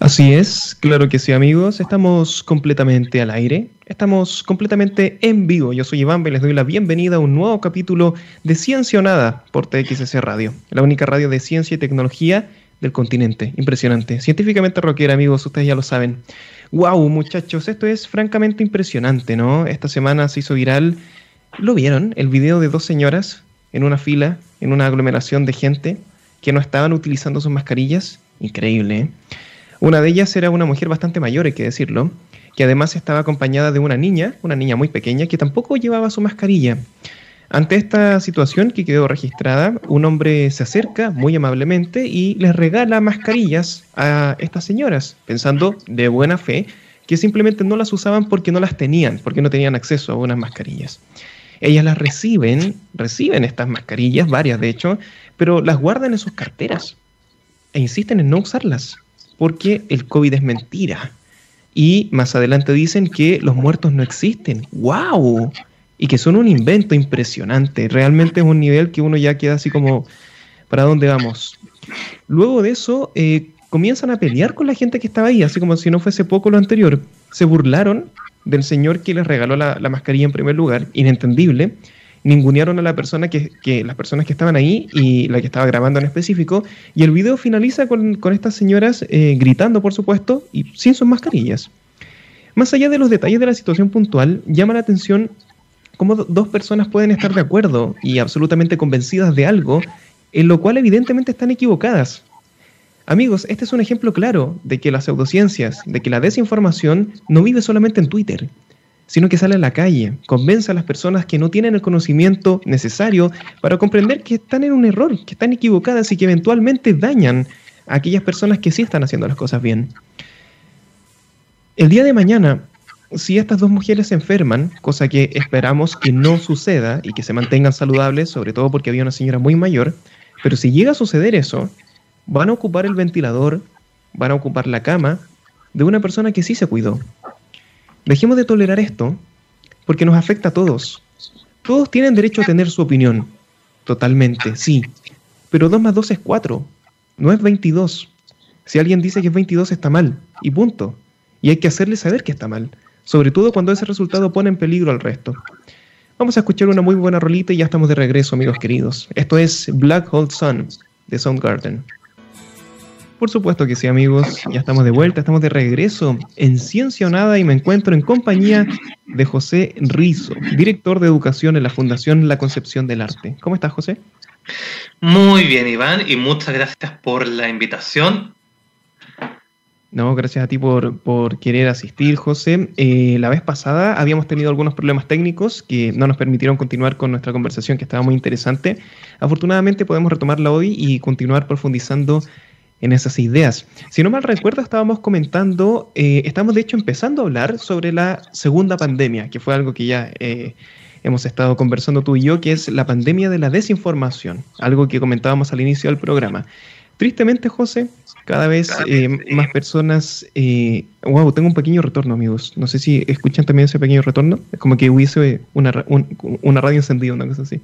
Así es, claro que sí amigos, estamos completamente al aire, estamos completamente en vivo. Yo soy Iván y les doy la bienvenida a un nuevo capítulo de Ciencia o Nada por TXS Radio, la única radio de ciencia y tecnología del continente. Impresionante, científicamente rockera amigos, ustedes ya lo saben. Wow muchachos, esto es francamente impresionante, ¿no? Esta semana se hizo viral, ¿lo vieron? El video de dos señoras en una fila, en una aglomeración de gente que no estaban utilizando sus mascarillas. Increíble, ¿eh? Una de ellas era una mujer bastante mayor, hay que decirlo, que además estaba acompañada de una niña, una niña muy pequeña, que tampoco llevaba su mascarilla. Ante esta situación que quedó registrada, un hombre se acerca muy amablemente y les regala mascarillas a estas señoras, pensando de buena fe que simplemente no las usaban porque no las tenían, porque no tenían acceso a unas mascarillas. Ellas las reciben, reciben estas mascarillas, varias de hecho, pero las guardan en sus carteras e insisten en no usarlas porque el COVID es mentira. Y más adelante dicen que los muertos no existen. ¡Wow! Y que son un invento impresionante. Realmente es un nivel que uno ya queda así como, ¿para dónde vamos? Luego de eso, eh, comienzan a pelear con la gente que estaba ahí, así como si no fuese poco lo anterior. Se burlaron del señor que les regaló la, la mascarilla en primer lugar, inentendible ningunearon a la persona que, las personas que estaban ahí y la que estaba grabando en específico. Y el video finaliza con, estas señoras eh, gritando, por supuesto, y sin sus mascarillas. Más allá de los detalles de la situación puntual, llama la atención cómo dos personas pueden estar de acuerdo y absolutamente convencidas de algo, en lo cual evidentemente están equivocadas. Amigos, este es un ejemplo claro de que las pseudociencias, de que la desinformación no vive solamente en Twitter, sino que sale a la calle, convence a las personas que no tienen el conocimiento necesario para comprender que están en un error, que están equivocadas y que eventualmente dañan a aquellas personas que sí están haciendo las cosas bien. El día de mañana, si estas dos mujeres se enferman, cosa que esperamos que no suceda y que se mantengan saludables, sobre todo porque había una señora muy mayor, pero si llega a suceder eso, van a ocupar el ventilador, van a ocupar la cama de una persona que sí se cuidó, Dejemos de tolerar esto porque nos afecta a todos. Todos tienen derecho a tener su opinión. Totalmente, sí. Pero 2 más 2 es 4. No es 22. Si alguien dice que es 22 está mal. Y punto. Y hay que hacerle saber que está mal. Sobre todo cuando ese resultado pone en peligro al resto. Vamos a escuchar una muy buena rolita y ya estamos de regreso, amigos queridos. Esto es Black Hole Sun de Soundgarden. Por supuesto que sí, amigos. Ya estamos de vuelta, estamos de regreso en Ciencia o Nada y me encuentro en compañía de José Rizo, director de educación en la Fundación La Concepción del Arte. ¿Cómo estás, José? Muy bien, Iván, y muchas gracias por la invitación. No, gracias a ti por, querer asistir, José. Eh, la vez pasada habíamos tenido algunos problemas técnicos que no nos permitieron continuar con nuestra conversación, que estaba muy interesante. Afortunadamente podemos retomarla hoy y continuar profundizando en esas ideas. Si no mal recuerdo, estábamos comentando, eh, estamos de hecho empezando a hablar sobre la segunda pandemia, que fue algo que ya eh, hemos estado conversando tú y yo, que es la pandemia de la desinformación, algo que comentábamos al inicio del programa. Tristemente, José, cada vez eh, más personas... wow, tengo un pequeño retorno, amigos. No sé si escuchan también ese pequeño retorno. Es como que hubiese una, una radio encendida, una cosa así.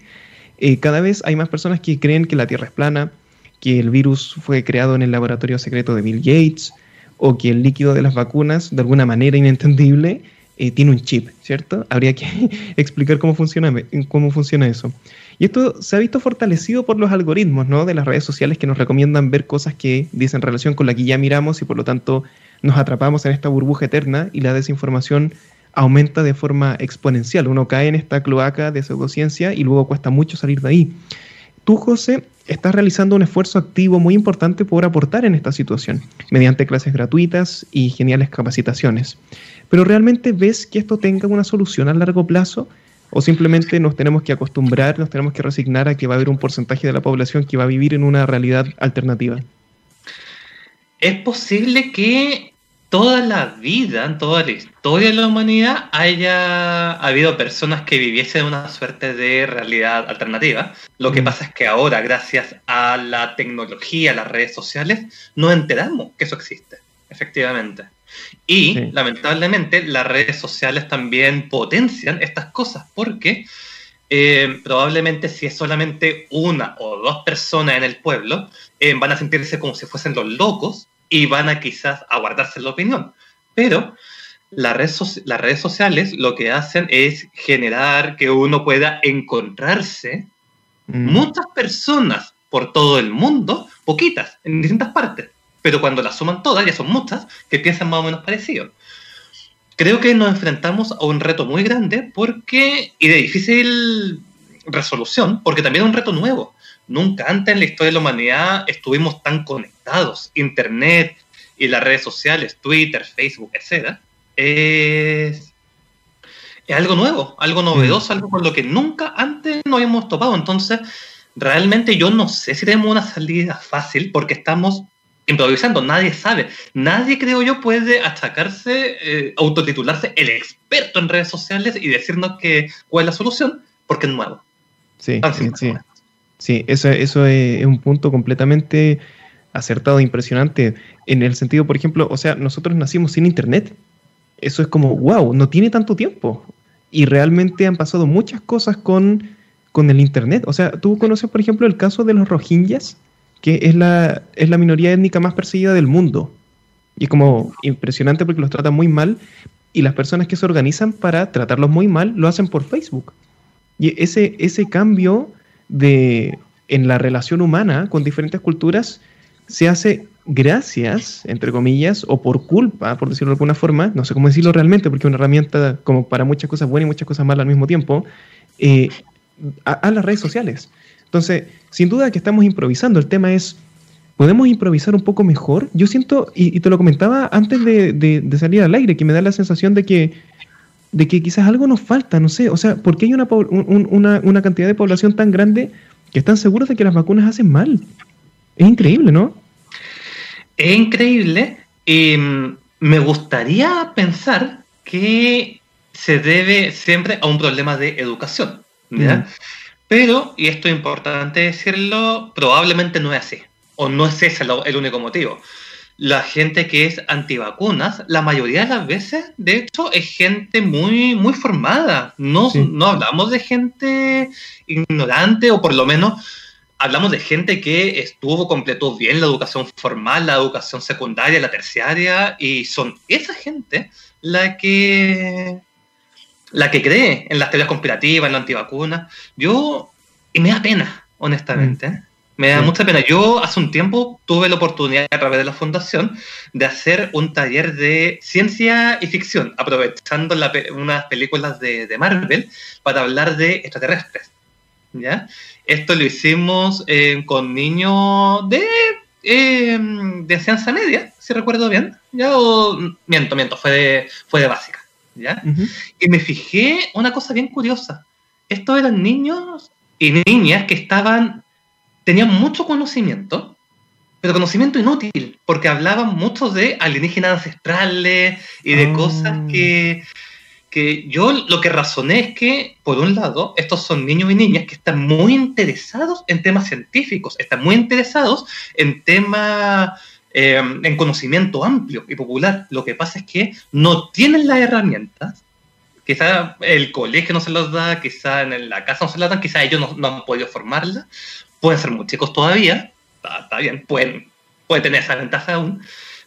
cada vez hay más personas que creen que la Tierra es plana, que el virus fue creado en el laboratorio secreto de Bill Gates o que el líquido de las vacunas, de alguna manera inentendible, eh, tiene un chip, ¿cierto? Habría que explicar cómo funciona, cómo funciona eso. Y esto se ha visto fortalecido por los algoritmos ¿no? de las redes sociales que nos recomiendan ver cosas que dicen relación con la que ya miramos y por lo tanto nos atrapamos en esta burbuja eterna y la desinformación aumenta de forma exponencial. Uno cae en esta cloaca de pseudociencia y luego cuesta mucho salir de ahí. Tú, José, estás realizando un esfuerzo activo muy importante por aportar en esta situación, mediante clases gratuitas y geniales capacitaciones. Pero ¿realmente ves que esto tenga una solución a largo plazo? ¿O simplemente nos tenemos que acostumbrar, nos tenemos que resignar a que va a haber un porcentaje de la población que va a vivir en una realidad alternativa? Es posible que toda la vida, en toda la historia de la humanidad, haya habido personas que viviesen una suerte de realidad alternativa. Lo que mm. pasa es que ahora, gracias a la tecnología, a las redes sociales, no enteramos que eso existe, efectivamente. Y lamentablemente las redes sociales también potencian estas cosas porque eh, probablemente si es solamente una o dos personas en el pueblo, eh, van a sentirse como si fuesen los locos y van a quizás aguardarse la opinión. Pero las redes, las redes sociales lo que hacen es generar que uno pueda encontrarse mm. muchas personas por todo el mundo, poquitas, en distintas partes, pero cuando las suman todas, ya son muchas, que piensan más o menos parecido. Creo que nos enfrentamos a un reto muy grande porque, y de difícil resolución, porque también es un reto nuevo. Nunca antes en la historia de la humanidad estuvimos tan conectados. Internet y las redes sociales, Twitter, Facebook, etc. Es, es algo nuevo, algo novedoso, mm. algo con lo que nunca antes nos habíamos topado. Entonces, realmente yo no sé si tenemos una salida fácil porque estamos improvisando, nadie sabe. Nadie, creo yo, puede achacarse, eh, autotitularse el experto en redes sociales y decirnos que cuál es la solución, porque es nuevo. Sí, sí, sí. Sí, eso, eso es un punto completamente acertado, impresionante, en el sentido, por ejemplo, o sea, nosotros nacimos sin internet. Eso es como, wow, no tiene tanto tiempo. Y realmente han pasado muchas cosas con con el Internet. O sea, tú conoces, por ejemplo, el caso de los Rohingyas, que es la, es la minoría étnica más perseguida del mundo. Y es como impresionante porque los tratan muy mal y las personas que se organizan para tratarlos muy mal lo hacen por Facebook. Y ese, ese cambio de, en la relación humana con diferentes culturas se hace gracias, entre comillas, o por culpa, por decirlo de alguna forma, no sé cómo decirlo realmente, porque es una herramienta como para muchas cosas buenas y muchas cosas malas al mismo tiempo, eh, a, las redes sociales. Entonces, sin duda que estamos improvisando. El tema es, ¿podemos improvisar un poco mejor? Yo siento, y, te lo comentaba antes de, salir al aire, que me da la sensación de que, de que quizás algo nos falta, no sé. O sea, ¿por qué hay una, una, cantidad de población tan grande que están seguros de que las vacunas hacen mal? Es increíble, ¿no? Es increíble. mm, me gustaría pensar que se debe siempre a un problema de educación. Mm. Pero, y esto es importante decirlo, probablemente no es así, o no es ese el único motivo. La gente que es antivacunas, la mayoría de las veces, de hecho, es gente muy, muy formada. No, no hablamos de gente ignorante, o por lo menos hablamos de gente que estuvo, completó bien la educación formal, la educación secundaria, la terciaria, y son esa gente la que la que cree en las teorías conspirativas, en la antivacuna. Yo, y me da pena, honestamente. Mm. Me da mucha pena. Yo hace un tiempo tuve la oportunidad a través de la fundación de hacer un taller de ciencia y ficción, aprovechando unas películas de, Marvel para hablar de extraterrestres. ¿ya? Esto lo hicimos eh, con niños de, eh, de ciencia media, si recuerdo bien. ¿ya? O, miento, miento, fue de, fue de básica. Y me fijé una cosa bien curiosa. Estos eran niños y niñas que estaban, tenían mucho conocimiento, pero conocimiento inútil, porque hablaban mucho de alienígenas ancestrales y de cosas ah. que, que yo lo que razoné es que, por un lado, estos son niños y niñas que están muy interesados en temas científicos, están muy interesados en temas eh, en conocimiento amplio y popular. Lo que pasa es que no tienen las herramientas. Quizá el colegio no se los da, quizá en la casa no se las dan, quizá ellos no, han podido formarla. Pueden ser muy chicos todavía, está, bien, pueden, pueden tener esa ventaja aún,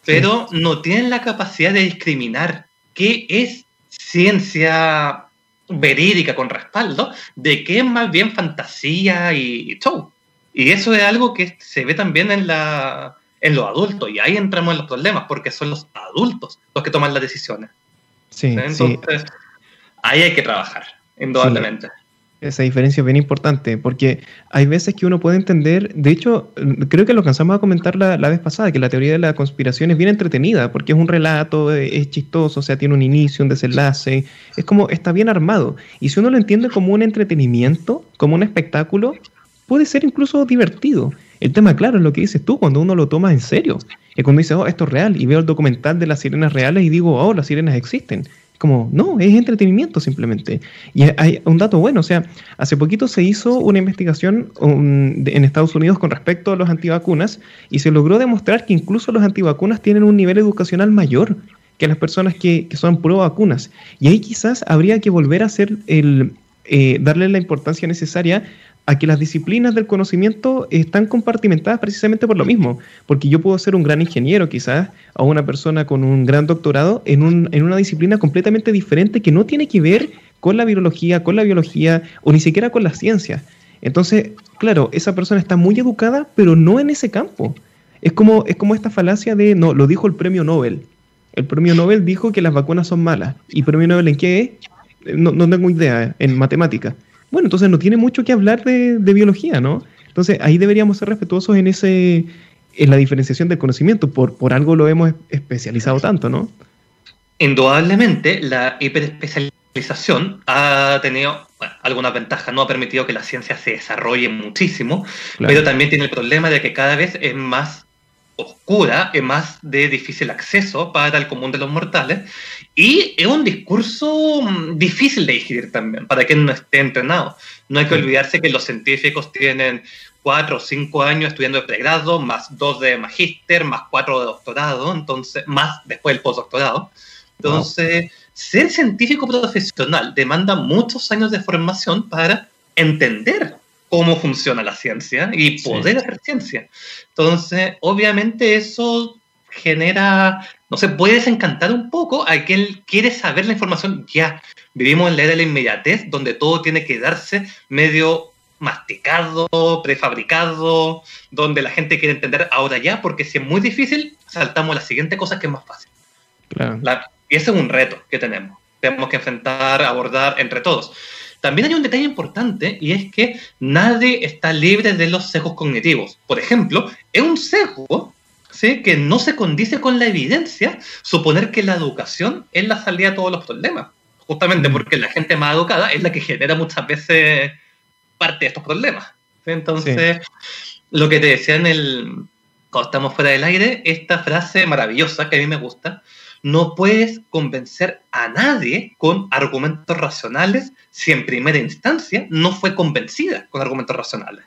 pero no tienen la capacidad de discriminar qué es ciencia verídica con respaldo, de qué es más bien fantasía y show. Y eso es algo que se ve también en la, en los adultos. Y ahí entramos en los problemas, porque son los adultos los que toman las decisiones. Sí, Entonces, ahí hay que trabajar, indudablemente. Esa diferencia es bien importante, porque hay veces que uno puede entender, de hecho, creo que lo cansamos a comentar la, la, vez pasada, que la teoría de la conspiración es bien entretenida, porque es un relato, es chistoso, o sea, tiene un inicio, un desenlace, es como, está bien armado. Y si uno lo entiende como un entretenimiento, como un espectáculo, puede ser incluso divertido. El tema, claro, es lo que dices tú, cuando uno lo toma en serio. Es cuando dice, oh, esto es real, y veo el documental de las sirenas reales y digo, oh, las sirenas existen. Como, no, es entretenimiento simplemente. Y hay un dato bueno, o sea, hace poquito se hizo una investigación en Estados Unidos con respecto a los antivacunas y se logró demostrar que incluso los antivacunas tienen un nivel educacional mayor que las personas que, que son pro vacunas. Y ahí quizás habría que volver a hacer el, eh, darle la importancia necesaria a que las disciplinas del conocimiento están compartimentadas precisamente por lo mismo, porque yo puedo ser un gran ingeniero quizás, o una persona con un gran doctorado en, un, en una disciplina completamente diferente que no tiene que ver con la biología, con la biología o ni siquiera con la ciencia. Entonces, claro, esa persona está muy educada, pero no en ese campo. Es como, es como esta falacia de, no, lo dijo el premio Nobel. El premio Nobel dijo que las vacunas son malas. ¿Y premio Nobel en qué No, no tengo idea, en matemática. Bueno, entonces no tiene mucho que hablar de, biología, ¿no? Entonces ahí deberíamos ser respetuosos en ese en la diferenciación del conocimiento, por, por algo lo hemos especializado tanto, ¿no? Indudablemente, la hiperespecialización ha tenido alguna ventaja, no ha permitido que la ciencia se desarrolle muchísimo, pero también tiene el problema de que cada vez es más oscura, es más de difícil acceso para el común de los mortales y es un discurso mm, difícil de digerir también para quien no esté entrenado. No hay que olvidarse que los científicos tienen cuatro o cinco años estudiando de pregrado, más dos de magíster, más cuatro de doctorado, entonces, más después del postdoctorado. Entonces, ser científico profesional demanda muchos años de formación para entender cómo funciona la ciencia y poder hacer ciencia. Entonces, obviamente eso genera, no sé, puede desencantar un poco a quien quiere saber la información ya. Vivimos en la era de la inmediatez, donde todo tiene que darse medio masticado, prefabricado, donde la gente quiere entender ahora ya, porque si es muy difícil, saltamos a la siguiente cosa que es más fácil. y ese es un reto que tenemos. Tenemos que enfrentar, abordar entre todos. También hay un detalle importante y es que nadie está libre de los sesgos cognitivos. Por ejemplo, es un sesgo ¿sí? que no se condice con la evidencia suponer que la educación es la salida a todos los problemas. Justamente mm. porque la gente más educada es la que genera muchas veces parte de estos problemas. Entonces, lo que te decía en el, cuando estamos fuera del aire, esta frase maravillosa que a mí me gusta, no puedes convencer a nadie con argumentos racionales si en primera instancia no fue convencida con argumentos racionales.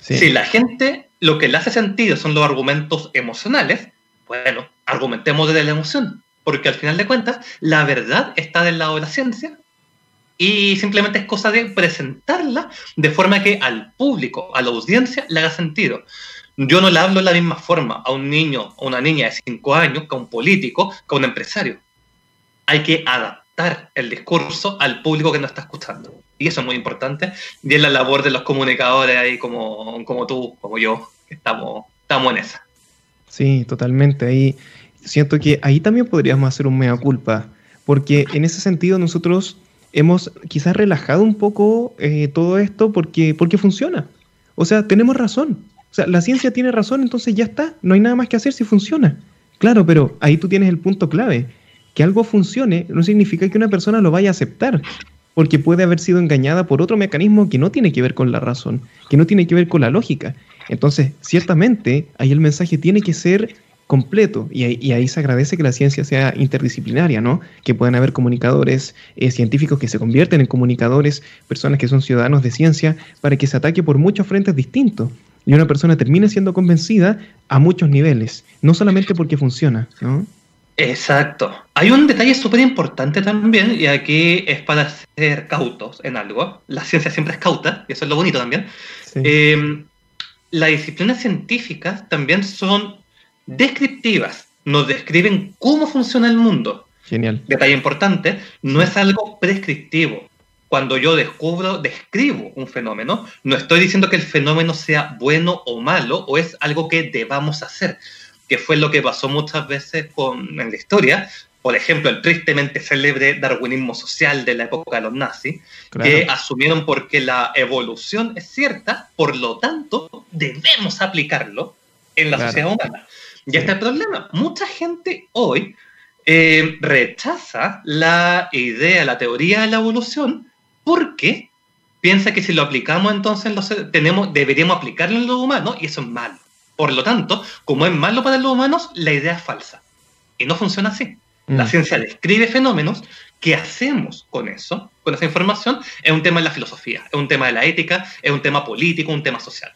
Si la gente lo que le hace sentido son los argumentos emocionales, bueno, argumentemos desde la emoción, porque al final de cuentas la verdad está del lado de la ciencia y simplemente es cosa de presentarla de forma que al público, a la audiencia, le haga sentido yo no le hablo de la misma forma a un niño o una niña de 5 años que a un político, que a un empresario. Hay que adaptar el discurso al público que nos está escuchando. Y eso es muy importante. Y es la labor de los comunicadores ahí como, como tú, como yo, que estamos, estamos en esa. Sí, totalmente. Ahí siento que ahí también podríamos hacer un mea culpa, porque en ese sentido nosotros hemos quizás relajado un poco eh, todo esto porque, porque funciona. O sea, tenemos razón. O sea, la ciencia tiene razón, entonces ya está, no hay nada más que hacer si funciona. Claro, pero ahí tú tienes el punto clave. Que algo funcione no significa que una persona lo vaya a aceptar, porque puede haber sido engañada por otro mecanismo que no tiene que ver con la razón, que no tiene que ver con la lógica. Entonces, ciertamente, ahí el mensaje tiene que ser completo y ahí, se agradece que la ciencia sea interdisciplinaria, ¿no? Que puedan haber comunicadores eh, científicos que se convierten en comunicadores, personas que son ciudadanos de ciencia, para que se ataque por muchos frentes distintos y una persona termina siendo convencida a muchos niveles, no solamente porque funciona, ¿no? Exacto. Hay un detalle súper importante también, y aquí es para ser cautos en algo. La ciencia siempre es cauta, y eso es lo bonito también. Em, las disciplinas científicas también son descriptivas, nos describen cómo funciona el mundo. Genial. Detalle importante, no es algo prescriptivo cuando yo descubro, describo un fenómeno, no estoy diciendo que el fenómeno sea bueno o malo o es algo que debamos hacer, que fue lo que pasó muchas veces con, en la historia. Por ejemplo, el tristemente célebre darwinismo social de la época de los nazis, que asumieron porque la evolución es cierta, por lo tanto, debemos aplicarlo en la sociedad humana. Y este el problema. Mucha gente hoy eh, rechaza la idea, la teoría de la evolución, porque piensa que si lo aplicamos entonces tenemos, deberíamos aplicarlo en los humanos y eso es malo. Por lo tanto, como es malo para los humanos, la idea es falsa. Y no funciona así. La mm. ciencia describe fenómenos. ¿Qué hacemos con eso, con esa información? Es un tema de la filosofía, es un tema de la ética, es un tema político, un tema social.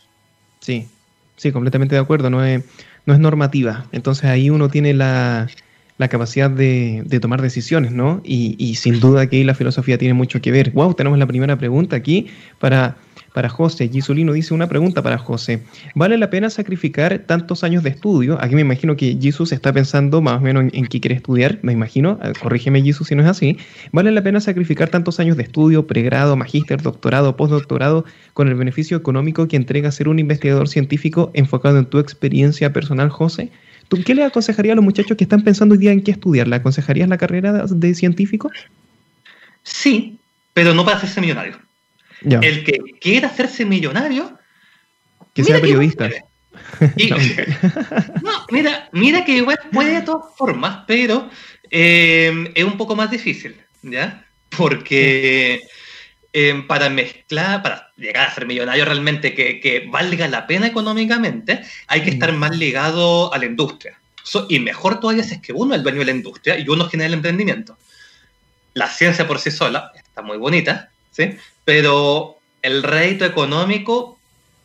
Sí, sí, completamente de acuerdo. No es, no es normativa. Entonces ahí uno tiene la, la capacidad de, tomar decisiones, ¿no? Y, sin duda que la filosofía tiene mucho que ver. Wow, tenemos la primera pregunta aquí para, para José. Gisulino dice una pregunta para José. ¿Vale la pena sacrificar tantos años de estudio? Aquí me imagino que Jesus está pensando más o menos en, qué quiere estudiar, me imagino. Eh, corrígeme, Jesus, si no es así. ¿Vale la pena sacrificar tantos años de estudio, pregrado, magíster, doctorado, postdoctorado, con el beneficio económico que entrega ser un investigador científico enfocado en tu experiencia personal, José? Qué le aconsejaría a los muchachos que están pensando hoy día en qué estudiar? ¿Le aconsejarías la carrera de científico? Sí, pero no para hacerse millonario. El que quiera hacerse millonario. Que sea periodista. no, mira, mira que igual puede de todas formas, pero eh, es un poco más difícil, ¿ya? Porque eh, para mezclar, para llegar a ser millonario realmente que, valga la pena económicamente, hay que estar más ligado a la industria. y mejor todavía si es que uno es el dueño de la industria y uno genera el emprendimiento. La ciencia por sí sola está muy bonita, ¿sí? pero el rédito económico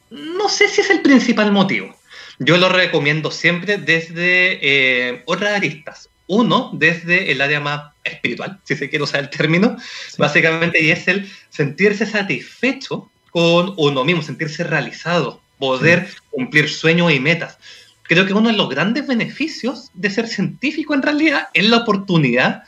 no sé si es el principal motivo. Yo lo recomiendo siempre desde eh, otras aristas. Uno, desde el área más espiritual, si se quiere usar el término, básicamente, y es el sentirse satisfecho con uno mismo, sentirse realizado, poder cumplir sueños y metas. Creo que uno de los grandes beneficios de ser científico en realidad es la oportunidad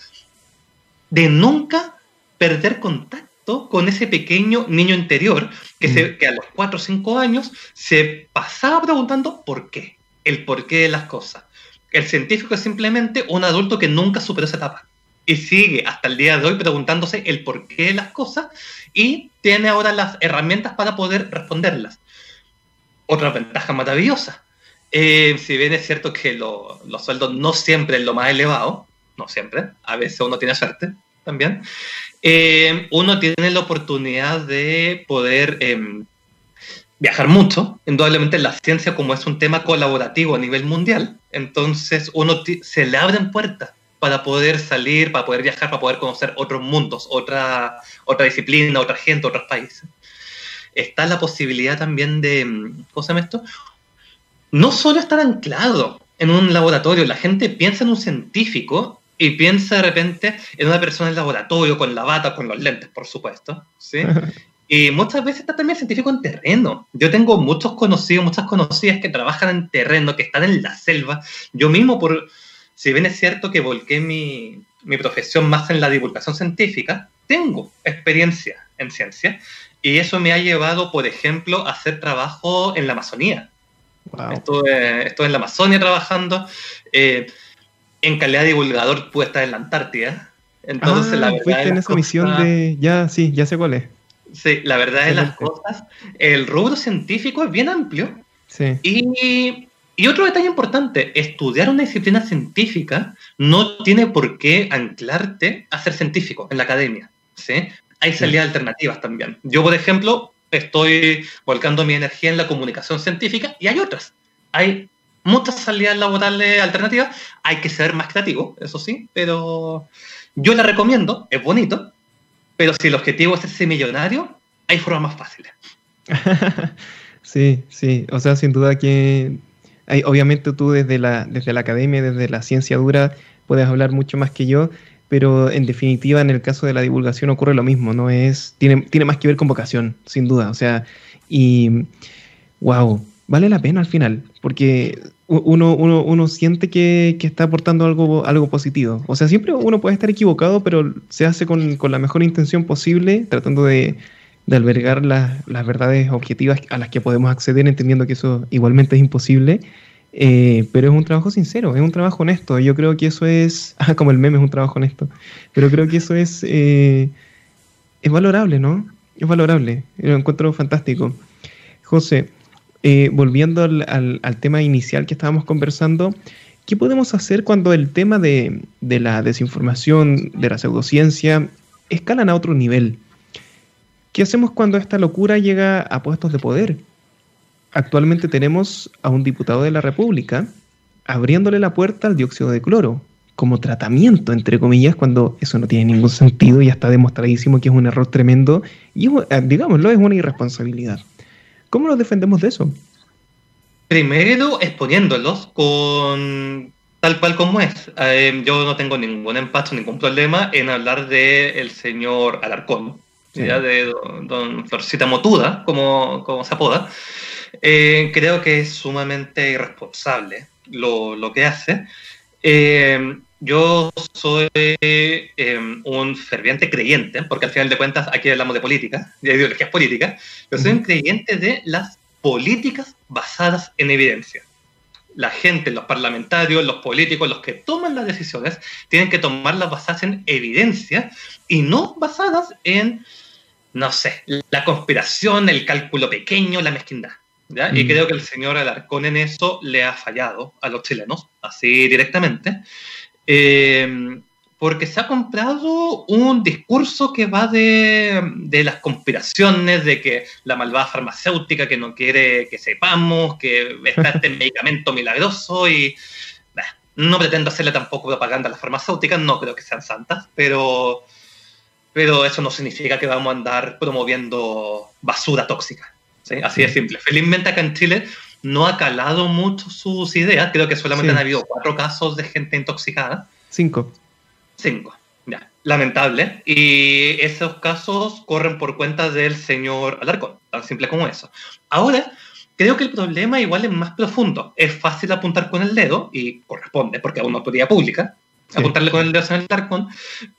de nunca perder contacto con ese pequeño niño interior que, se, mm. que a los 4 o 5 años se pasaba preguntando por qué, el porqué de las cosas. El científico es simplemente un adulto que nunca superó esa etapa y sigue hasta el día de hoy preguntándose el porqué de las cosas y tiene ahora las herramientas para poder responderlas. Otra ventaja maravillosa. Eh, si bien es cierto que los sueldos no siempre es lo más elevado, no siempre, a veces uno tiene suerte también, eh, uno tiene la oportunidad de poder em, viajar mucho. Indudablemente la ciencia, como es un tema colaborativo a nivel mundial, entonces uno se le abren puertas para poder salir, para poder viajar, para poder conocer otros mundos, otra, otra disciplina, otra gente, otros países. Está la posibilidad también de, mm, ¿cómo se llama esto? No solo estar anclado en un laboratorio, la gente piensa en un científico y piensa de repente en una persona en el laboratorio, con la bata, con los lentes, por supuesto, ¿sí? Y muchas veces está también científico en terreno. Yo tengo muchos conocidos, muchas conocidas que trabajan en terreno, que están en la selva. Yo mismo, por, si bien es cierto que volqué mi, profesión más en la divulgación científica, tengo experiencia en ciencia y eso me ha llevado, por ejemplo, a hacer trabajo en la Amazonía. Estuve, en la Amazonia trabajando. Eh, en calidad de divulgador pude estar en la Antártida. Entonces, ah, la verdad fuiste en esa misión de. Ya, sí, ya sé cuál es. Sí, la verdad de las cosas, el rubro científico es bien amplio. Sí. Y y otro detalle importante, estudiar una disciplina científica no tiene por qué anclarte a ser científico en la academia. ¿sí? Hay salidas alternativas también. Yo, por ejemplo, estoy volcando mi energía en la comunicación científica y hay otras. Hay muchas salidas laborales alternativas. Hay que ser más creativo, eso sí, pero yo la recomiendo, es bonito, pero si el objetivo es ser millonario, hay formas más fáciles. sí, sí, o sea, sin duda que obviamente tú desde la, desde la academia, desde la ciencia dura, puedes hablar mucho más que yo, pero en definitiva en el caso de la divulgación ocurre lo mismo, ¿no? Es, tiene, tiene más que ver con vocación, sin duda. O sea, y wow, vale la pena al final, porque uno, uno, uno siente que, está aportando algo, algo positivo. O sea, siempre uno puede estar equivocado, pero se hace con, con la mejor intención posible, tratando de, de albergar las, verdades objetivas a las que podemos acceder, entendiendo que eso igualmente es imposible. Eh, pero es un trabajo sincero, es un trabajo honesto. Yo creo que eso es, ah, como el meme es un trabajo honesto, pero creo que eso es, eh, es valorable, ¿no? Es valorable, lo encuentro fantástico. José, eh, volviendo al, al, tema inicial que estábamos conversando, ¿qué podemos hacer cuando el tema de, de la desinformación, de la pseudociencia, escalan a otro nivel? ¿Qué hacemos cuando esta locura llega a puestos de poder? Actualmente tenemos a un diputado de la República abriéndole la puerta al dióxido de cloro como tratamiento, entre comillas, cuando eso no tiene ningún sentido y está demostradísimo que es un error tremendo y, eh, digámoslo, es una irresponsabilidad. ¿Cómo nos defendemos de eso? Primero exponiéndolos con tal cual como es. Eh, yo no tengo ningún empacho, ningún problema en hablar del el señor Alarcón, ya de don, don, Florcita Motuda, como, como se apoda. Eh, creo que es sumamente irresponsable lo, lo que hace. Eh, yo soy eh, un ferviente creyente, porque al final de cuentas aquí hablamos de política, de ideologías políticas, yo soy un creyente de las políticas basadas en evidencia. La gente, los parlamentarios, los políticos, los que toman las decisiones, tienen que tomarlas basadas en evidencia y no basadas en, no sé, la conspiración, el cálculo pequeño, la mezquindad. ¿ya? Y creo que el señor Alarcón en eso le ha fallado a los chilenos, así directamente. Eh, porque se ha comprado un discurso que va de, de, las conspiraciones, de que la malvada farmacéutica que no quiere que sepamos, que está este medicamento milagroso y bah, no pretendo hacerle tampoco propaganda a las farmacéuticas, no creo que sean santas, pero, pero eso no significa que vamos a andar promoviendo basura tóxica. ¿sí? Así de simple. Felizmente acá en Chile no ha calado mucho sus ideas. Creo que solamente Sí. han habido cuatro casos de gente intoxicada. Cinco. Cinco. Ya. Lamentable. Y esos casos corren por cuenta del señor Alarcón. Tan simple como eso. Ahora, creo que el problema igual es más profundo. Es fácil apuntar con el dedo, y corresponde, porque es una autoridad pública, Sí. apuntarle con el dedo al señor Alarcón.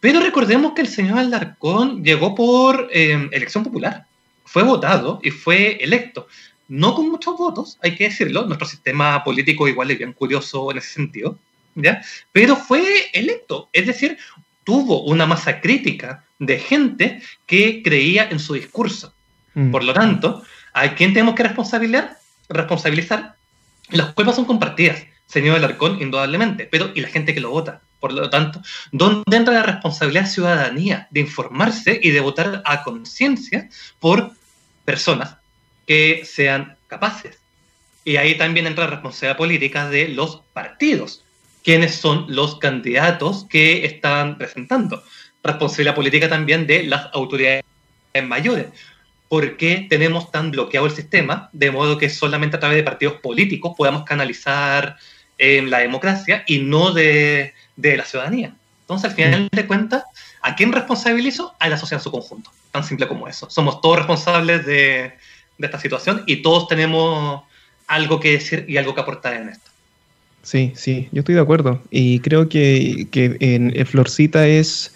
Pero recordemos que el señor Alarcón llegó por eh, elección popular. Fue votado y fue electo. No con muchos votos, hay que decirlo. Nuestro sistema político igual es bien curioso en ese sentido. ¿Ya? Pero fue electo. Es decir, tuvo una masa crítica de gente que creía en su discurso. Mm. Por lo tanto, ¿a quién tenemos que responsabilizar? Responsabilizar. Las culpas son compartidas, señor Alarcón, indudablemente, pero ¿y la gente que lo vota? Por lo tanto, ¿dónde entra la responsabilidad ciudadanía de informarse y de votar a conciencia por personas que sean capaces? Y ahí también entra la responsabilidad política de los partidos. ¿Quiénes son los candidatos que están presentando? Responsabilidad política también de las autoridades mayores. ¿Por qué tenemos tan bloqueado el sistema? De modo que solamente a través de partidos políticos podamos canalizar eh, la democracia y no de, de, la ciudadanía. Entonces, al final de cuentas, ¿a quién responsabilizo? A la sociedad en su conjunto. Tan simple como eso. Somos todos responsables de, de esta situación y todos tenemos algo que decir y algo que aportar en esto. Sí, sí, yo estoy de acuerdo. Y creo que, que en, en Florcita es,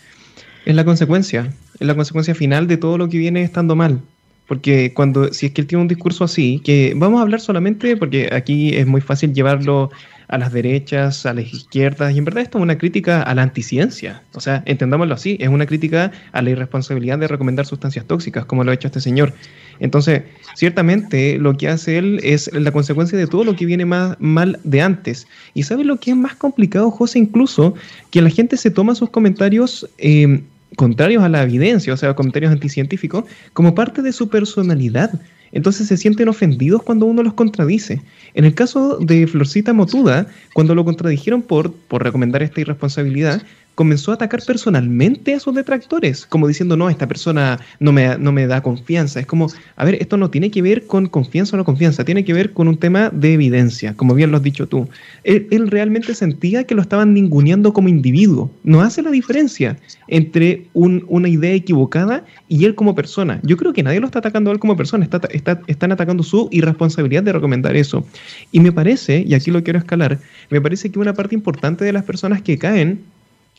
es la consecuencia, es la consecuencia final de todo lo que viene estando mal. Porque cuando, si es que él tiene un discurso así, que vamos a hablar solamente, porque aquí es muy fácil llevarlo a las derechas, a las izquierdas, y en verdad esto es una crítica a la anticiencia. O sea, entendámoslo así, es una crítica a la irresponsabilidad de recomendar sustancias tóxicas, como lo ha hecho este señor. Entonces, ciertamente lo que hace él es la consecuencia de todo lo que viene más mal de antes. Y ¿sabes lo que es más complicado, José? Incluso que la gente se toma sus comentarios eh, contrarios a la evidencia, o sea, comentarios anticientíficos, como parte de su personalidad. Entonces se sienten ofendidos cuando uno los contradice. En el caso de Florcita Motuda, cuando lo contradijeron por, por recomendar esta irresponsabilidad, comenzó a atacar personalmente a sus detractores, como diciendo, no, esta persona no me, no me da confianza. Es como, a ver, esto no tiene que ver con confianza o no confianza, tiene que ver con un tema de evidencia, como bien lo has dicho tú. Él, realmente sentía que lo estaban ninguneando como individuo. No hace la diferencia entre un, una idea equivocada y él como persona. Yo creo que nadie lo está atacando a él como persona, está, está, están atacando su irresponsabilidad de recomendar eso. Y me parece, y aquí lo quiero escalar, me parece que una parte importante de las personas que caen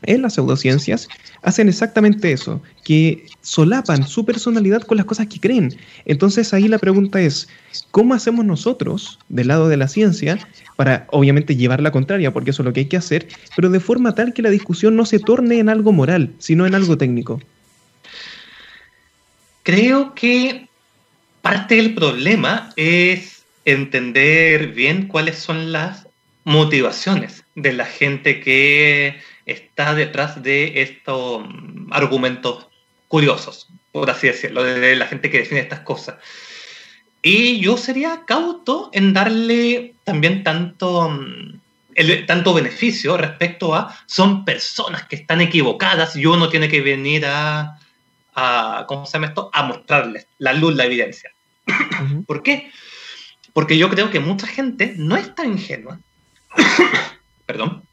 en las pseudociencias hacen exactamente eso, que solapan su personalidad con las cosas que creen. Entonces ahí la pregunta es, ¿cómo hacemos nosotros, del lado de la ciencia, para obviamente llevar la contraria, porque eso es lo que hay que hacer, pero de forma tal que la discusión no se torne en algo moral, sino en algo técnico? Creo que parte del problema es entender bien cuáles son las motivaciones de la gente que está detrás de estos argumentos curiosos, por así decirlo, de la gente que define estas cosas. Y yo sería cauto en darle también tanto, el, tanto beneficio respecto a son personas que están equivocadas y uno tiene que venir a, a ¿cómo se llama esto? A mostrarles la luz, la evidencia. Uh -huh. ¿Por qué? Porque yo creo que mucha gente no es tan ingenua, perdón,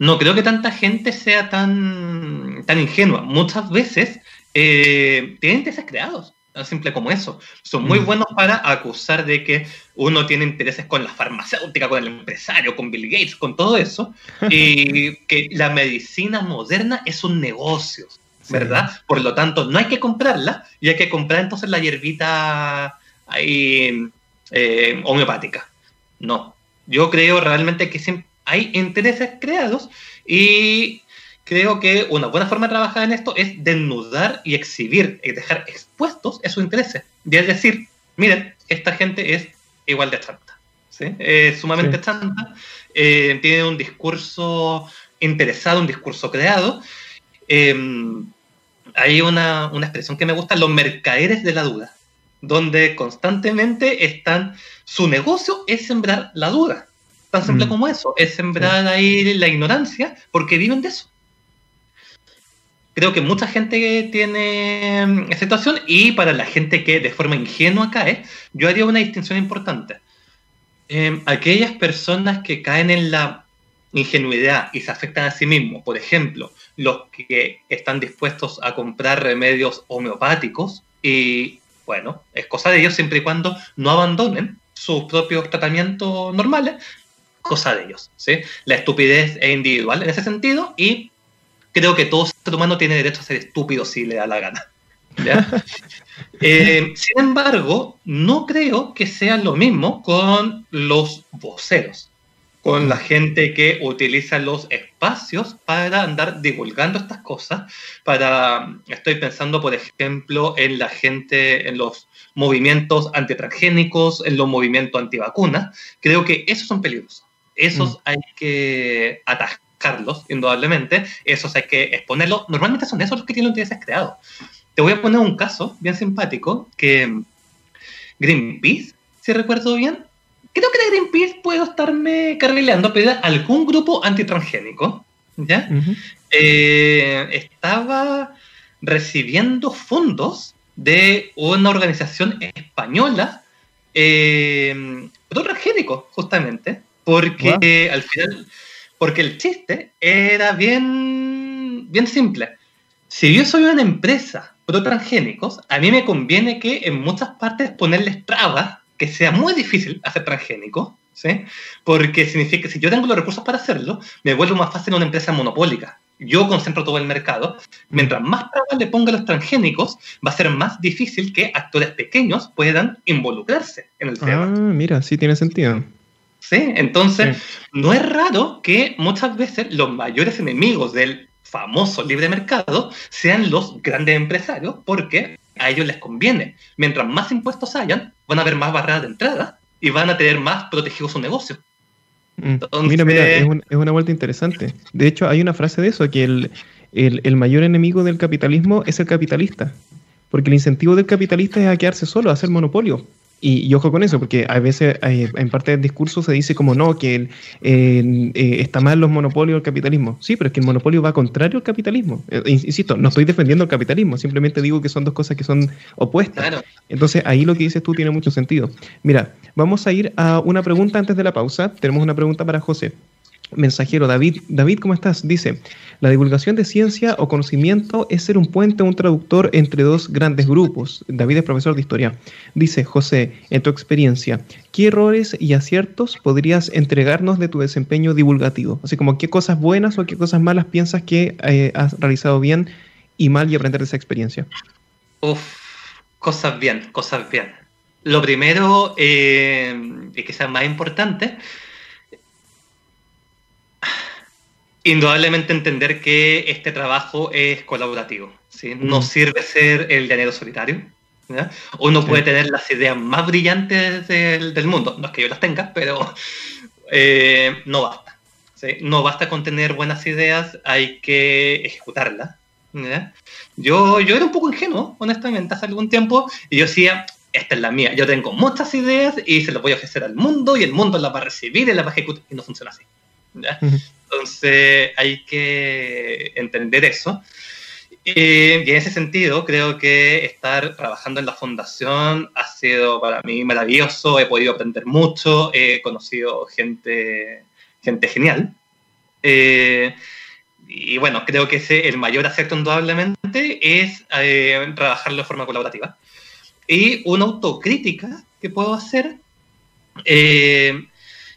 no creo que tanta gente sea tan, tan ingenua. Muchas veces eh, tienen intereses creados, tan simple como eso. Son muy mm. buenos para acusar de que uno tiene intereses con la farmacéutica, con el empresario, con Bill Gates, con todo eso, y que la medicina moderna es un negocio, ¿verdad? Por lo tanto, no hay que comprarla y hay que comprar entonces la hierbita ahí, eh, homeopática. No, yo creo realmente que hay intereses creados y creo que una buena forma de trabajar en esto es desnudar y exhibir y dejar expuestos esos intereses. Y es decir, miren, esta gente es igual de chanta, ¿sí? Es sumamente chanta, eh, tiene un discurso interesado, un discurso creado. Em, hay una, una expresión que me gusta, los mercaderes de la duda, donde constantemente están, su negocio es sembrar la duda. Tan simple mm. como eso, es sembrar ahí la ignorancia porque viven de eso. Creo que mucha gente tiene mm, esa situación y para la gente que de forma ingenua cae, yo haría una distinción importante. Em, aquellas personas que caen en la ingenuidad y se afectan a sí mismos, por ejemplo, los que están dispuestos a comprar remedios homeopáticos y bueno, es cosa de ellos siempre y cuando no abandonen sus propios tratamientos normales, cosa de ellos. ¿sí? La estupidez es individual en ese sentido y creo que todo ser humano tiene derecho a ser estúpido si le da la gana. Eh, sin embargo, no creo que sea lo mismo con los voceros, con la gente que utiliza los espacios para andar divulgando estas cosas. Para, estoy pensando, por ejemplo, en la gente, en los movimientos antitransgénicos, en los movimientos antivacunas. Creo que esos son peligrosos. Esos mm. hay que atacarlos, indudablemente. Esos hay que exponerlos. Normalmente son esos los que tienen los intereses creados. Te voy a poner un caso bien simpático que Greenpeace, si recuerdo bien, creo que Greenpeace puedo estarme carrileando, pero algún grupo antitransgénico, ¿ya? Eh, estaba recibiendo fondos de una organización española eh, transgénico, justamente, porque al final, porque el chiste era bien, bien simple. Si yo soy una empresa pro transgénicos, a mí me conviene que en muchas partes ponerles trabas que sea muy difícil hacer transgénico, ¿sí? Porque significa que si yo tengo los recursos para hacerlo, me vuelvo más fácil una empresa monopólica. Yo concentro todo el mercado. Mientras más trabas le ponga a los transgénicos, va a ser más difícil que actores pequeños puedan involucrarse en el tema. Ah, mira, sí tiene sentido. ¿sí? Entonces, no es raro que muchas veces los mayores enemigos del famoso libre mercado sean los grandes empresarios, porque a ellos les conviene. Mientras más impuestos hayan, van a haber más barreras de entrada y van a tener más protegido su negocio. Mm. Mira, mira, es, una vuelta interesante. De hecho, hay una frase de eso, que el, el mayor enemigo del capitalismo es el capitalista. Porque el incentivo del capitalista es a quedarse solo, a hacer monopolio. Y, ojo con eso, porque a veces en parte del discurso se dice como no, que eh, está mal los monopolios del capitalismo. Sí, pero es que el monopolio va contrario al capitalismo. Eh, insisto, no estoy defendiendo el capitalismo, simplemente digo que son dos cosas que son opuestas. Entonces ahí lo que dices tú tiene mucho sentido. Mira, vamos a ir a una pregunta antes de la pausa. Tenemos una pregunta para José. Mensajero David, David, ¿cómo estás? Dice, la divulgación de ciencia o conocimiento es ser un puente, un traductor entre dos grandes grupos. David es profesor de historia. Dice, José, en tu experiencia, ¿qué errores y aciertos podrías entregarnos de tu desempeño divulgativo? Así como, ¿qué cosas buenas o qué cosas malas piensas que eh, has realizado bien y mal y aprender de esa experiencia? Uf, cosas bien, cosas bien. Lo primero, eh, y quizás más importante, Indudablemente entender que este trabajo es colaborativo. ¿sí? No sirve ser el llanero solitario. Uno puede tener las ideas más brillantes del, mundo. No es que yo las tenga, pero eh, no basta. No basta con tener buenas ideas, hay que ejecutarlas. Yo, yo era un poco ingenuo, honestamente, hace algún tiempo, y yo decía, esta es la mía. Yo tengo muchas ideas y se las voy a ofrecer al mundo y el mundo las va a recibir y las va a ejecutar. Y no funciona así. Entonces hay que entender eso. y en ese sentido, creo que estar trabajando en la fundación ha sido para mí maravilloso, he podido aprender mucho, he conocido gente, gente genial. Eh, y bueno, creo que ese, el mayor acierto indudablemente es eh, trabajarlo de forma colaborativa. Y una autocrítica que puedo hacer, eh,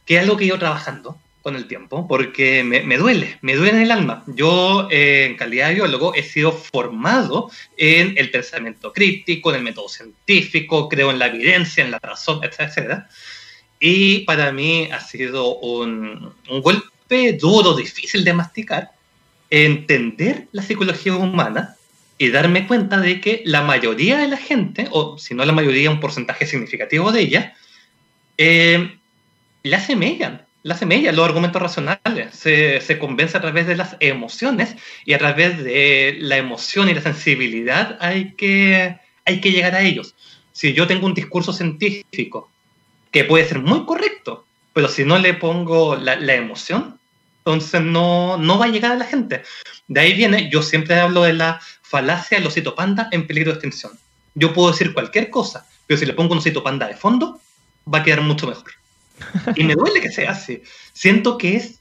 que es algo que he ido trabajando con el tiempo, porque me, duele, me duele en el alma. Yo, eh, en calidad de biólogo, he sido formado en el pensamiento crítico, en el método científico, creo en la evidencia, en la razón, etcétera. Y para mí ha sido un, golpe duro, difícil de masticar, entender la psicología humana y darme cuenta de que la mayoría de la gente, o si no la mayoría, un porcentaje significativo de ella, eh, la asemellan, la asemellan los argumentos racionales, se, se, convence a través de las emociones y a través de la emoción y la sensibilidad hay que, hay que llegar a ellos. Si yo tengo un discurso científico que puede ser muy correcto, pero si no le pongo la, la emoción, entonces no, no va a llegar a la gente. De ahí viene, yo siempre hablo de la falacia del osito panda en peligro de extinción. Yo puedo decir cualquier cosa, pero si le pongo un osito panda de fondo, va a quedar mucho mejor. Y me duele que sea así. Siento que es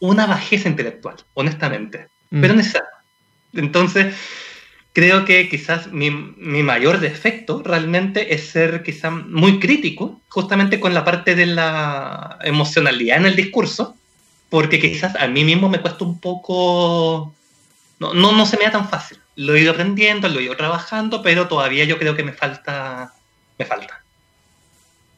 una bajeza intelectual, honestamente, mm. pero necesaria. Entonces, creo que quizás mi, mi, mayor defecto realmente es ser quizás muy crítico, justamente con la parte de la emocionalidad en el discurso, porque quizás a mí mismo me cuesta un poco, no, no, no se me da tan fácil. Lo he ido aprendiendo, lo he ido trabajando, pero todavía yo creo que me falta, me falta.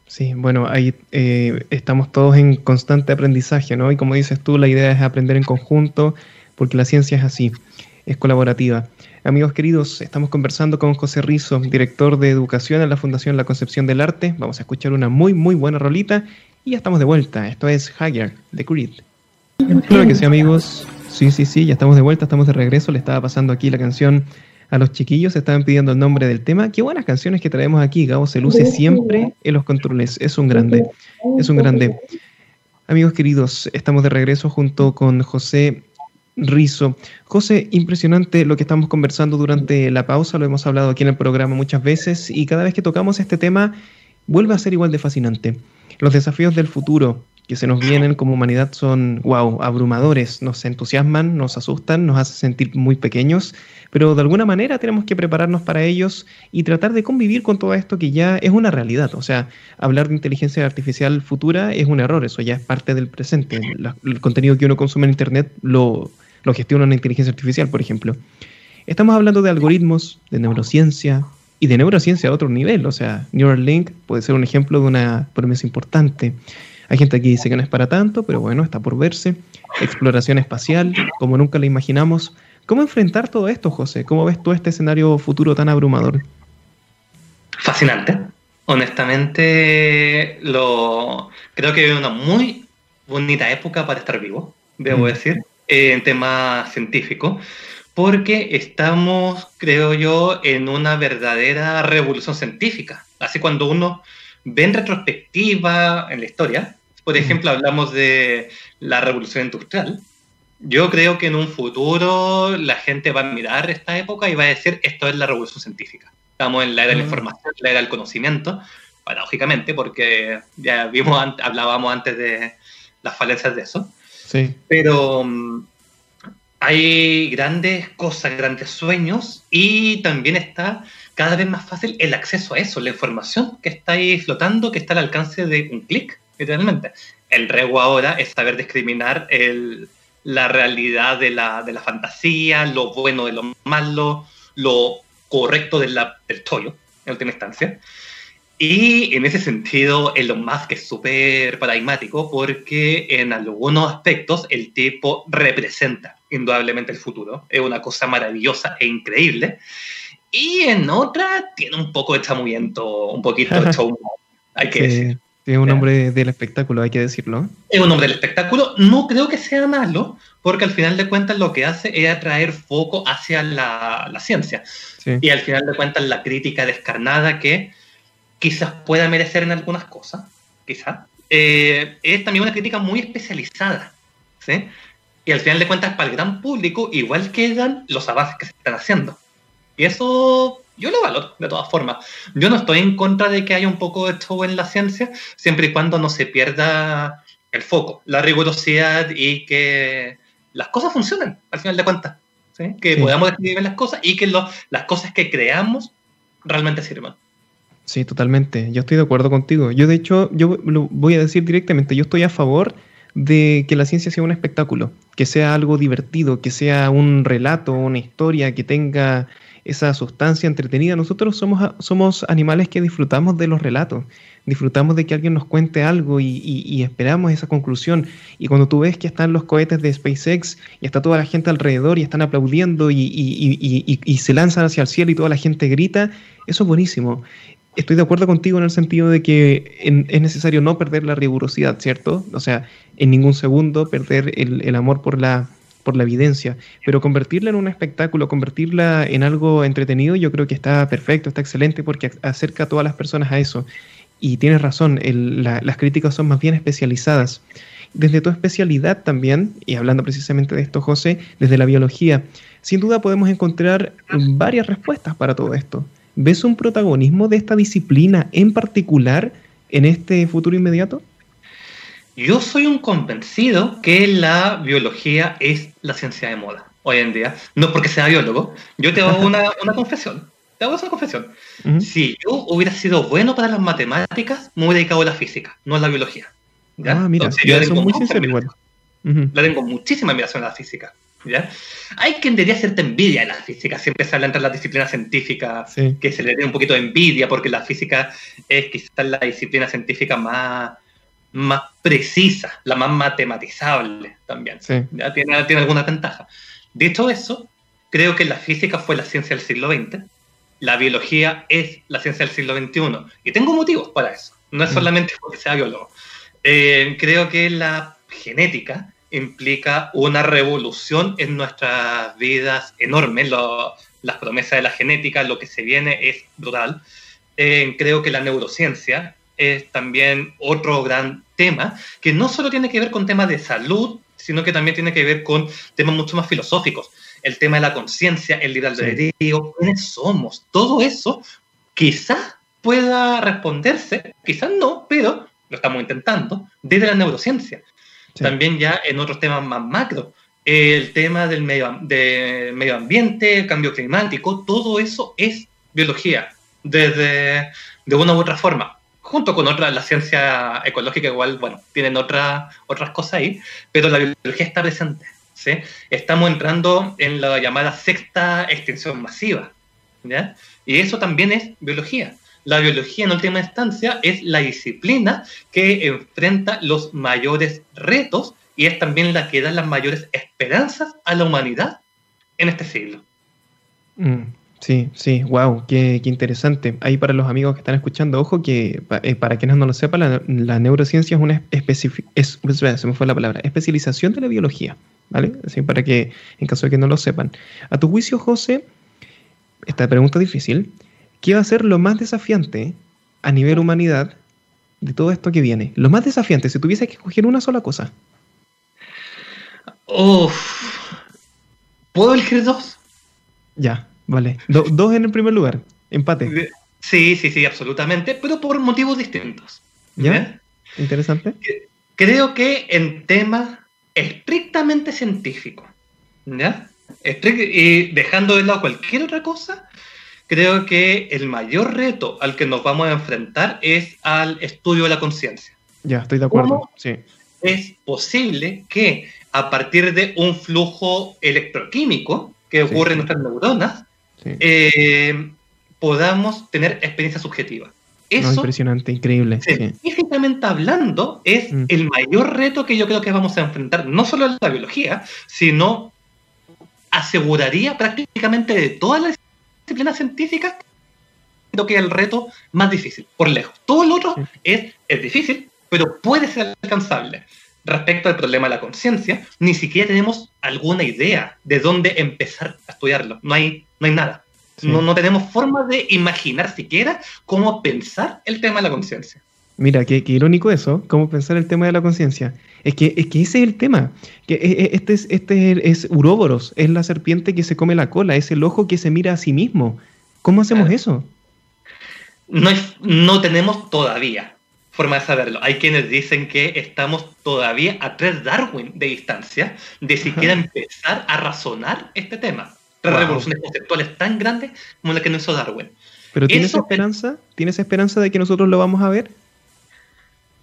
Sí, bueno, ahí eh, estamos todos en constante aprendizaje, ¿no? Y como dices tú, la idea es aprender en conjunto, porque la ciencia es así, es colaborativa. Amigos queridos, estamos conversando con José Rizo, director de educación en la Fundación La Concepción del Arte. Vamos a escuchar una muy, muy buena rolita y ya estamos de vuelta. Esto es Hager de Creed. Claro que sí, amigos. Sí, sí, sí, ya estamos de vuelta, estamos de regreso. Le estaba pasando aquí la canción a los chiquillos, estaban pidiendo el nombre del tema. Qué buenas canciones que traemos aquí. Gabo se luce siempre en los controles. Es un grande, es un grande. Amigos queridos, estamos de regreso junto con José Rizo. José, impresionante lo que estamos conversando durante la pausa, lo hemos hablado aquí en el programa muchas veces y cada vez que tocamos este tema vuelve a ser igual de fascinante. Los desafíos del futuro, que se nos vienen como humanidad son, wow, abrumadores, nos entusiasman, nos asustan, nos hacen sentir muy pequeños, pero de alguna manera tenemos que prepararnos para ellos y tratar de convivir con todo esto que ya es una realidad. O sea, hablar de inteligencia artificial futura es un error, eso ya es parte del presente. el contenido que uno consume en Internet lo, lo gestiona una inteligencia artificial, por ejemplo. Estamos hablando de algoritmos, de neurociencia, y de neurociencia a otro nivel. O sea, Neuralink puede ser un ejemplo de una promesa importante. Hay gente que dice que no es para tanto, pero bueno, está por verse. Exploración espacial, como nunca la imaginamos. ¿Cómo enfrentar todo esto, José? ¿Cómo ves tú este escenario futuro tan abrumador? Fascinante. Honestamente, lo creo que es una muy bonita época para estar vivo, debo mm. decir, en tema científico, porque estamos, creo yo, en una verdadera revolución científica. Así cuando uno ve en retrospectiva en la historia, por ejemplo, hablamos de la revolución industrial. Yo creo que en un futuro la gente va a mirar esta época y va a decir, esto es la revolución científica. Estamos en la era de la información, la era del conocimiento, paradójicamente, porque ya vimos, hablábamos antes de las falencias de eso. Sí. Pero um, hay grandes cosas, grandes sueños y también está cada vez más fácil el acceso a eso, la información que está ahí flotando, que está al alcance de un clic literalmente. El rego ahora es saber discriminar el, la realidad de la, de la, fantasía, lo bueno de lo malo, lo correcto de la, del tollo, en última instancia. Y en ese sentido, Elon Musk es súper paradigmático porque en algunos aspectos el tipo representa indudablemente el futuro. Es una cosa maravillosa e increíble. Y en otra tiene un poco de chamullento, un poquito de show, hay que decir. Es un hombre del espectáculo, hay que decirlo. Es un hombre del espectáculo. No creo que sea malo, porque al final de cuentas lo que hace es atraer foco hacia la, la ciencia. Sí. Y al final de cuentas la crítica descarnada que quizás pueda merecer en algunas cosas, quizás, eh, es también una crítica muy especializada. ¿sí? Y al final de cuentas, para el gran público, igual quedan los avances que se están haciendo. Y eso yo lo valoro, de todas formas. Yo no estoy en contra de que haya un poco de show en la ciencia, siempre y cuando no se pierda el foco, la rigurosidad y que las cosas funcionen, al final de cuentas. Que podamos describir las cosas y que las cosas que creamos realmente sirvan. Sí, totalmente. Yo estoy de acuerdo contigo. Yo, de hecho, yo lo voy a decir directamente, yo estoy a favor de que la ciencia sea un espectáculo, que sea algo divertido, que sea un relato, una historia, que tenga esa sustancia entretenida. Nosotros somos, somos animales que disfrutamos de los relatos, disfrutamos de que alguien nos cuente algo y, esperamos esa conclusión. Y cuando tú ves que están los cohetes de SpaceX y está toda la gente alrededor y están aplaudiendo y, y se lanzan hacia el cielo y toda la gente grita, eso es buenísimo estoy de acuerdo contigo en el sentido de que es necesario no perder la rigurosidad, ¿cierto? O sea, en ningún segundo perder el, amor por la, por la evidencia, pero convertirla en un espectáculo, convertirla en algo entretenido, yo creo que está perfecto, está excelente porque acerca a todas las personas a eso. Y tienes razón, las críticas son más bien especializadas. Desde tu especialidad también, y hablando precisamente de esto, José, desde la biología, sin duda podemos encontrar varias respuestas para todo esto. ¿Ves un protagonismo de esta disciplina en particular en este futuro inmediato? Yo soy un convencido que la biología es la ciencia de moda hoy en día. No porque sea biólogo. Yo te hago una, confesión. Te hago esa confesión. Si yo hubiera sido bueno para las matemáticas, me hubiera dedicado a la física, no a la biología. Ah, mira, yo soy muy sincero igual. La tengo muchísima admiración a la física. Hay quien debería hacerte envidia en la física, siempre se habla entre las disciplinas científicas, que se le dé un poquito de envidia, porque la física es quizás la disciplina científica más, más precisa, la más matematizable también. ¿ya? Tiene, tiene alguna ventaja. Dicho eso, creo que la física fue la ciencia del siglo XX, la biología es la ciencia del siglo XXI, y tengo motivos para eso, no es mm. solamente porque sea biólogo. Eh, creo que la genética implica una revolución en nuestras vidas enorme. las promesas de la genética, lo que se viene es brutal. Eh, creo que la neurociencia es también otro gran tema que no solo tiene que ver con temas de salud, sino que también tiene que ver con temas mucho más filosóficos. El tema de la conciencia, el libre albedrío, quiénes somos, todo eso quizás pueda responderse, quizás no, pero lo estamos intentando, desde la neurociencia. También ya en otros temas más macro, el tema del medio, de medio ambiente, el cambio climático, todo eso es biología, desde de una u otra forma, junto con otras, la ciencia ecológica igual, bueno, tienen otra, otras cosas ahí, pero la biología está presente. ¿sí? Estamos entrando en la llamada sexta extinción masiva, ¿ya? Y eso también es biología. La biología en última instancia es la disciplina que enfrenta los mayores retos y es también la que da las mayores esperanzas a la humanidad en este siglo. Mm, sí, sí, wow, qué, interesante. Ahí para los amigos que están escuchando, ojo que eh, para quienes no lo sepan, la, neurociencia es una es, se me fue la palabra, especialización de la biología, ¿vale? Así para que, en caso de que no lo sepan. A tu juicio, José, esta pregunta es difícil. ¿Qué va a ser lo más desafiante a nivel humanidad de todo esto que viene? Lo más desafiante, si tuviese que escoger una sola cosa. ¿Puedo elegir dos? Ya, vale. dos en el primer lugar. Empate. Sí, sí, sí, absolutamente, pero por motivos distintos. ¿Ya? Interesante. Creo que en temas estrictamente científicos, ¿ya? y dejando de lado cualquier otra cosa, creo que el mayor reto al que nos vamos a enfrentar es al estudio de la conciencia. Ya, estoy de acuerdo. Sí. Es posible que a partir de un flujo electroquímico que ocurre en nuestras neuronas, eh, podamos tener experiencia subjetiva. Eso, impresionante, increíble. Científicamente hablando, es mm. el mayor reto que yo creo que vamos a enfrentar, no solo en la biología, sino aseguraría prácticamente de todas las disciplina científica, creo que es el reto más difícil, por lejos. Todo lo otro es, es difícil, pero puede ser alcanzable. Respecto al problema de la conciencia, ni siquiera tenemos alguna idea de dónde empezar a estudiarlo. No hay, no hay nada. No, no tenemos forma de imaginar siquiera cómo pensar el tema de la conciencia. Mira, qué, irónico eso, cómo pensar el tema de la conciencia. Es que, es que ese es el tema. Que e, e, este es, este es, Uroboros, es la serpiente que se come la cola, es el ojo que se mira a sí mismo. ¿Cómo hacemos eso? No, no tenemos todavía formas de saberlo. Hay quienes dicen que estamos todavía a tres Darwin de distancia de siquiera empezar a razonar este tema. Tres revoluciones conceptuales tan grandes como la que nos hizo Darwin. ¿Pero tienes esperanza? ¿Tienes esperanza de que nosotros lo vamos a ver?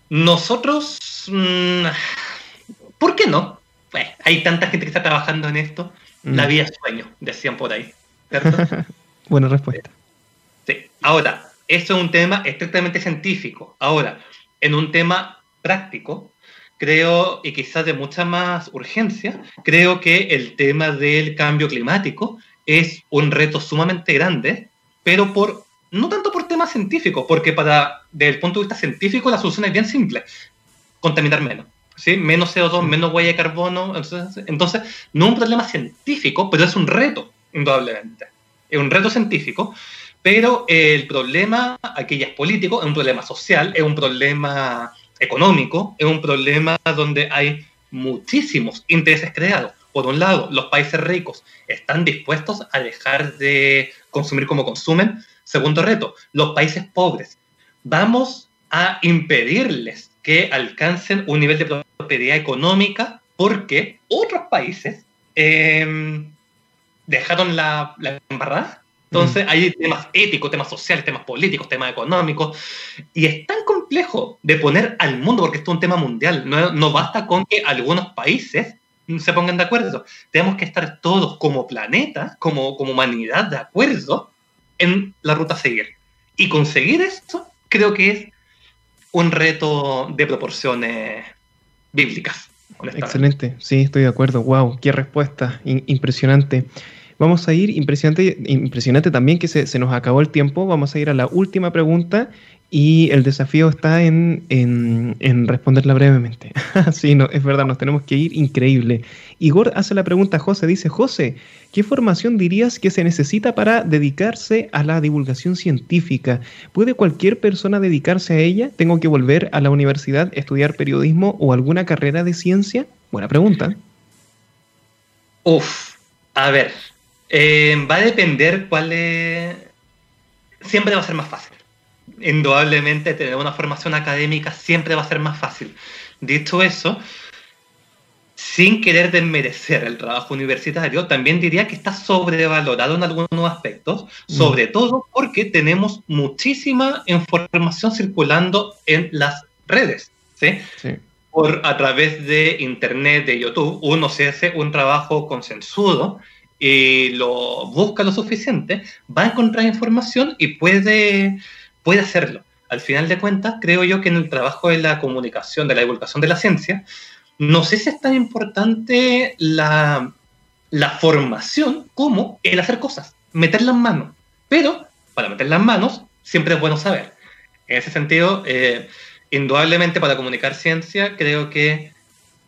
Nosotros... Mm, ¿Por qué no? hay tanta gente que está trabajando en esto. La mm. vida es sueño, decían por ahí. Buena respuesta. Sí. Ahora, esto es un tema estrictamente científico. Ahora, en un tema práctico, creo, y quizás de mucha más urgencia, creo que el tema del cambio climático es un reto sumamente grande, pero por no tanto por temas científicos, porque para desde el punto de vista científico la solución es bien simple, contaminar menos. ¿sí? Menos CO2, menos huella de carbono. Entonces, entonces, no es un problema científico, pero es un reto, indudablemente. Es un reto científico pero el problema aquí ya es político, es un problema social, es un problema económico, es un problema donde hay muchísimos intereses creados. Por un lado, los países ricos están dispuestos a dejar de consumir como consumen. Segundo reto, los países pobres. Vamos a impedirles que alcancen un nivel de prosperidad económica porque otros países eh, dejaron la embarrada entonces, hay temas éticos, temas sociales, temas políticos, temas económicos, y es tan complejo de poner al mundo, porque esto es un tema mundial, no, basta con que algunos países se pongan de acuerdo, tenemos que estar todos como planeta, como, como humanidad de acuerdo en la ruta a seguir. Y conseguir esto creo que es un reto de proporciones bíblicas. Excelente, sí, estoy de acuerdo. Wow, qué respuesta impresionante. Vamos a ir, impresionante, impresionante también que se, nos acabó el tiempo, vamos a ir a la última pregunta y el desafío está en, responderla brevemente. sí, no, es verdad, nos tenemos que ir, increíble. Igor hace la pregunta a José, dice, José, ¿qué formación dirías que se necesita para dedicarse a la divulgación científica? ¿Puede cualquier persona dedicarse a ella? ¿Tengo que volver a la universidad, estudiar periodismo o alguna carrera de ciencia? Buena pregunta. Uf, a ver, eh, va a depender cuál es... Siempre va a ser más fácil. Indudablemente tener una formación académica siempre va a ser más fácil. Dicho eso, sin querer desmerecer el trabajo universitario, también diría que está sobrevalorado en algunos aspectos, mm. sobre todo porque tenemos muchísima información circulando en las redes. ¿sí? Por, a través de Internet, de YouTube, uno se hace un trabajo consensuado y lo busca lo suficiente, va a encontrar información y puede, puede hacerlo. Al final de cuentas, creo yo que en el trabajo de la comunicación, de la divulgación de la ciencia, no sé si es tan importante la, la formación como el hacer cosas, meterla en mano. Pero para meterla en manos, siempre es bueno saber. En ese sentido, eh, indudablemente para comunicar ciencia, creo que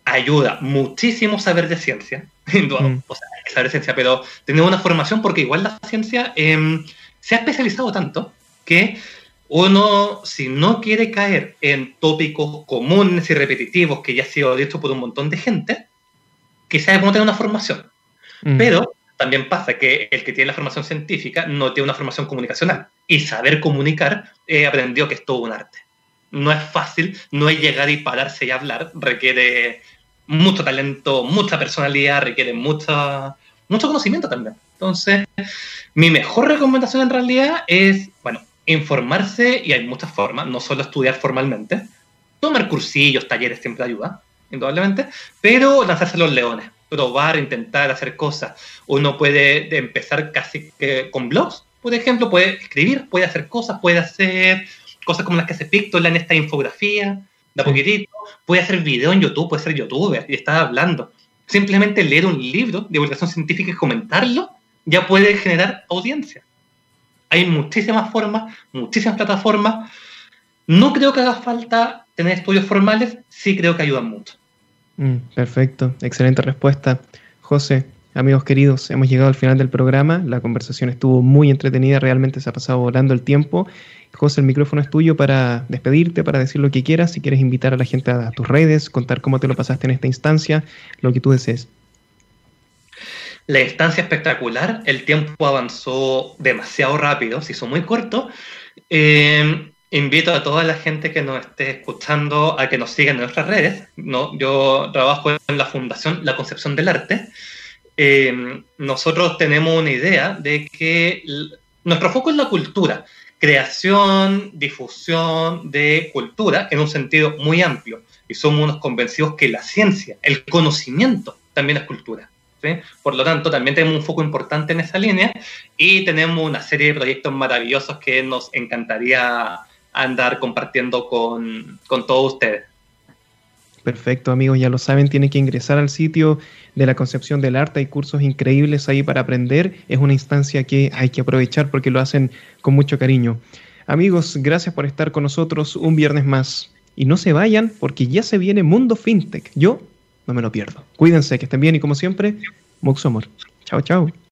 ayuda muchísimo saber de ciencia. Mm. O sea, saber ciencia, pero tener una formación, porque igual la ciencia em, se ha especializado tanto que uno, si no quiere caer en tópicos comunes y repetitivos que ya ha sido dicho por un montón de gente, quizás es bueno tener una formación. Mm. Pero también pasa que el que tiene la formación científica no tiene una formación comunicacional. Y saber comunicar, he aprendido que es todo un arte. No es fácil, no es llegar y pararse y hablar, requiere mucho talento, mucha personalidad, requiere mucha, mucho conocimiento también. Entonces, mi mejor recomendación en realidad es, bueno, informarse y hay muchas formas, no solo estudiar formalmente, tomar cursillos, talleres siempre ayuda, indudablemente, pero lanzarse los leones, probar, intentar hacer cosas. Uno puede empezar casi que con blogs, por ejemplo, puede escribir, puede hacer cosas, puede hacer cosas como las que hace Pictola en esta infografía, de a poquitito, puede hacer video en YouTube, puede ser youtuber y estar hablando. Simplemente leer un libro de divulgación científica y comentarlo ya puede generar audiencia. Hay muchísimas formas, muchísimas plataformas. No creo que haga falta tener estudios formales, sí creo que ayudan mucho. Mm, perfecto, excelente respuesta. José, Amigos queridos, hemos llegado al final del programa. La conversación estuvo muy entretenida, realmente se ha pasado volando el tiempo. José, el micrófono es tuyo para despedirte, para decir lo que quieras, si quieres invitar a la gente a, tus redes, contar cómo te lo pasaste en esta instancia, lo que tú desees. La instancia espectacular, el tiempo avanzó demasiado rápido, se hizo muy corto. Eh, invito a toda la gente que nos esté escuchando a que nos sigan en nuestras redes. ¿no? Yo trabajo en la Fundación La Concepción del Arte. Eh, nosotros tenemos una idea de que nuestro foco es la cultura, creación, difusión de cultura en un sentido muy amplio. Y somos unos convencidos que la ciencia, el conocimiento, también es cultura. Por lo tanto, también tenemos un foco importante en esa línea y tenemos una serie de proyectos maravillosos que nos encantaría andar compartiendo con, con todos ustedes. Perfecto, amigos, ya lo saben, tienen que ingresar al sitio de la concepción del arte, hay cursos increíbles ahí para aprender, es una instancia que hay que aprovechar porque lo hacen con mucho cariño. Amigos, gracias por estar con nosotros un viernes más. Y no se vayan porque ya se viene Mundo FinTech. Yo no me lo pierdo. Cuídense, que estén bien y como siempre, mucho amor. Chao, chao.